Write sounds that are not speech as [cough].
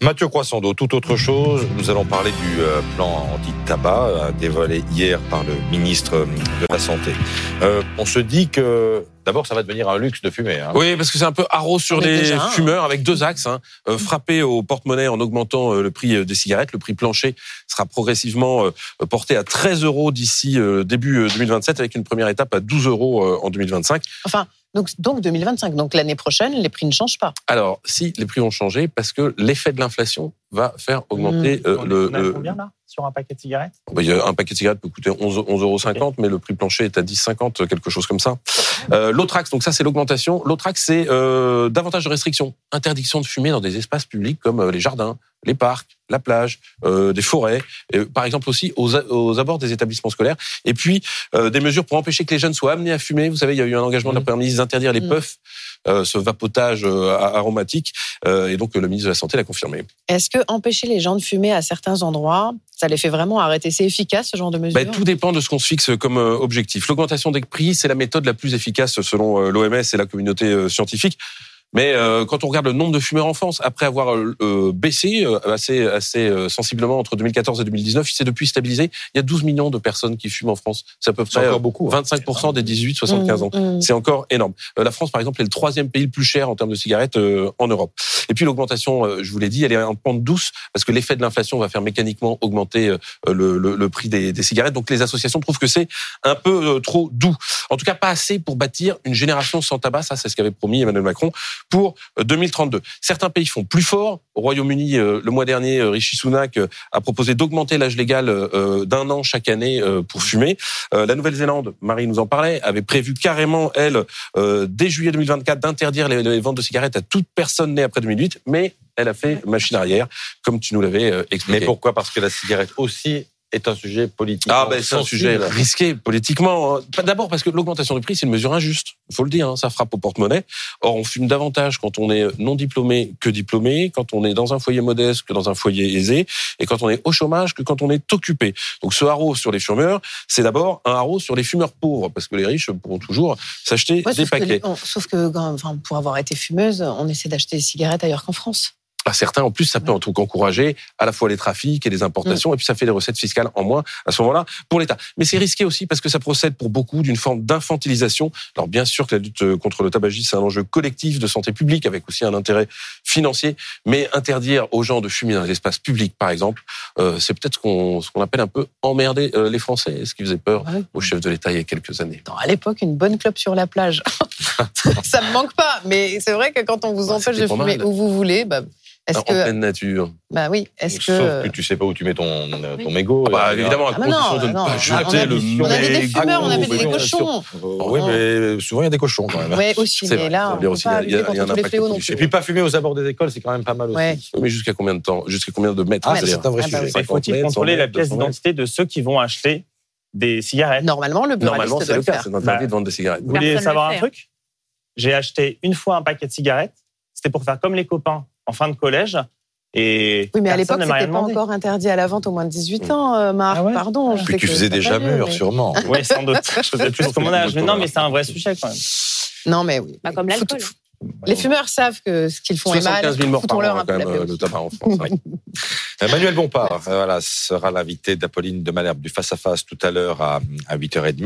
Mathieu Croissando, tout autre chose. Nous allons parler du euh, plan anti-tabac euh, dévoilé hier par le ministre de la Santé. Euh, on se dit que d'abord ça va devenir un luxe de fumer. Hein. Oui, parce que c'est un peu haro sur les déjà fumeurs avec deux axes. Hein. Euh, frapper au porte-monnaie en augmentant euh, le prix euh, des cigarettes. Le prix plancher sera progressivement euh, porté à 13 euros d'ici euh, début euh, 2027 avec une première étape à 12 euros euh, en 2025. Enfin, donc, donc 2025. Donc l'année prochaine, les prix ne changent pas. Alors, si les prix ont changé, parce que l'effet de l'inflation va faire augmenter euh, On est- le, on a le- combien là sur un paquet de cigarettes? Bah, il y a un paquet de cigarettes peut coûter 11 11,50 euros, mais le prix plancher est à 10,50, quelque chose comme ça. Euh, L'autre axe, donc ça c'est l'augmentation. L'autre axe, c'est euh, davantage de restrictions. Interdiction de fumer dans des espaces publics comme euh, les jardins, les parcs, la plage, euh, des forêts, et, par exemple aussi aux, abords des établissements scolaires. Et puis euh, des mesures pour empêcher que les jeunes soient amenés à fumer. Vous savez, il y a eu un engagement de la Première ministre d'interdire les Mhm. puffs, euh, ce vapotage euh, aromatique, euh, et donc euh, le ministre de la Santé l'a confirmé. Est-ce que empêcher les gens de fumer à certains endroits, ça les fait vraiment arrêter? C'est efficace ce genre de mesure Ben, tout dépend de ce qu'on se fixe comme objectif. L'augmentation des prix, c'est la méthode la plus efficace selon l'OMS et la communauté scientifique. Mais euh, quand on regarde le nombre de fumeurs en France, après avoir euh, euh, baissé euh, assez, assez euh, sensiblement entre 2014 et 2019, il s'est depuis stabilisé. Il y a 12 millions de personnes qui fument en France. C'est à peu près encore beaucoup. hein. 25% des 18-75 ans. Mmh, mmh. C'est encore énorme. Euh, La France, par exemple, est le troisième pays le plus cher en termes de cigarettes euh, en Europe. Et puis l'augmentation, euh, je vous l'ai dit, elle est en pente douce parce que l'effet de l'inflation va faire mécaniquement augmenter euh, le, le- le prix des, des cigarettes. Donc les associations trouvent que c'est un peu euh, trop doux. En tout cas, pas assez pour bâtir une génération sans tabac. Ça, c'est ce qu'avait promis Emmanuel Macron pour euh, 2032. Certains pays font plus fort. Au Royaume-Uni, euh, le mois dernier, euh, Rishi Sunak euh, a proposé d'augmenter l'âge légal euh, d'un an chaque année euh, pour fumer. Euh, La Nouvelle-Zélande, Marie nous en parlait, avait prévu carrément, elle, euh, dès juillet 2024, d'interdire les, ventes de cigarettes à toute personne née après 2008, mais elle a fait machine arrière, comme tu nous l'avais euh, expliqué. Mais pourquoi? Parce que la cigarette aussi est un sujet politique. Ah ben c'est un sujet risqué politiquement. hein. Pas D'abord parce que l'augmentation du prix c'est une mesure injuste. Il faut le dire, hein, ça frappe au porte-monnaie. Or on fume davantage quand on est non diplômé que diplômé, quand on est dans un foyer modeste que dans un foyer aisé, et quand on est au chômage que quand on est occupé. Donc ce haro sur les fumeurs, c'est d'abord un haro sur les fumeurs pauvres, parce que les riches pourront toujours s'acheter Ouais, des sauf, paquets. on- sauf que, quand- enfin, pour avoir été fumeuse, on essaie d'acheter des cigarettes ailleurs qu'en France. À certains, en plus, ça peut en tout cas encourager à la fois les trafics et les importations, et puis ça fait des recettes fiscales en moins à ce moment-là pour l'État. Mais c'est risqué aussi parce que ça procède pour beaucoup d'une forme d'infantilisation. Alors bien sûr que la lutte contre le tabagisme, c'est un enjeu collectif de santé publique avec aussi un intérêt financier, mais interdire aux gens de fumer dans les espaces publics, par exemple, euh, c'est peut-être ce qu'on appelle un peu emmerder euh, les Français, ce qui faisait peur Ouais. au chef de l'État il y a quelques années? Attends, à l'époque, une bonne clope sur la plage. [laughs] ça me manque pas, mais c'est vrai que quand on vous Ouais, empêche de pas fumer mal. où vous voulez, bah, est-ce en que, pleine nature. bah oui, est-ce que, Sauf que tu sais pas où tu mets ton, euh, ton mégot. Ah bah, euh, évidemment, à Ah, non, condition de ne non, pas jeter le des- on a des mégot. fumeurs, on avait des oui, bien cochons. Oui, mais souvent il y a des cochons quand même. Oui, aussi, C'est mais vrai, là, on peut aussi, pas il y a- il y a- un impact non. Et puis pas fumer aux abords des écoles, c'est quand même pas mal aussi. Ouais. Oui, Mais jusqu'à combien de temps Jusqu'à combien de mètres Ah, c'est-à-dire c'est un vrai bah sujet. oui. Et 50 faut-il contrôler 100 la pièce 200 mètres d'identité de ceux qui vont acheter des cigarettes Normalement, le Normalement, c'est le le cas. C'est interdit Bah, de vendre des cigarettes. Vous voulez savoir un truc? J'ai acheté une fois un paquet de cigarettes. C'était pour faire comme les copains en fin de collège. Et Oui, mais à l'époque, c'était pas demandé. encore interdit à la vente au moins de 18 ans, euh, Marc. Ah ouais Pardon. je Puis sais tu que faisais déjà mûr, mais- sûrement. [laughs] Oui, sans doute. Je faisais plus que mon âge. Mais non, mais c'est un vrai sujet quand même. Non, mais oui. Pas comme l'alcool. Les fumeurs savent que ce qu'ils font est mal. 75 000 morts par an, quand même, euh, le tabac en France. [laughs] ouais. Euh, Manuel Bompard, euh, voilà, sera l'invité d'Apolline de Malherbe du Face à Face tout à l'heure à, à 8h30.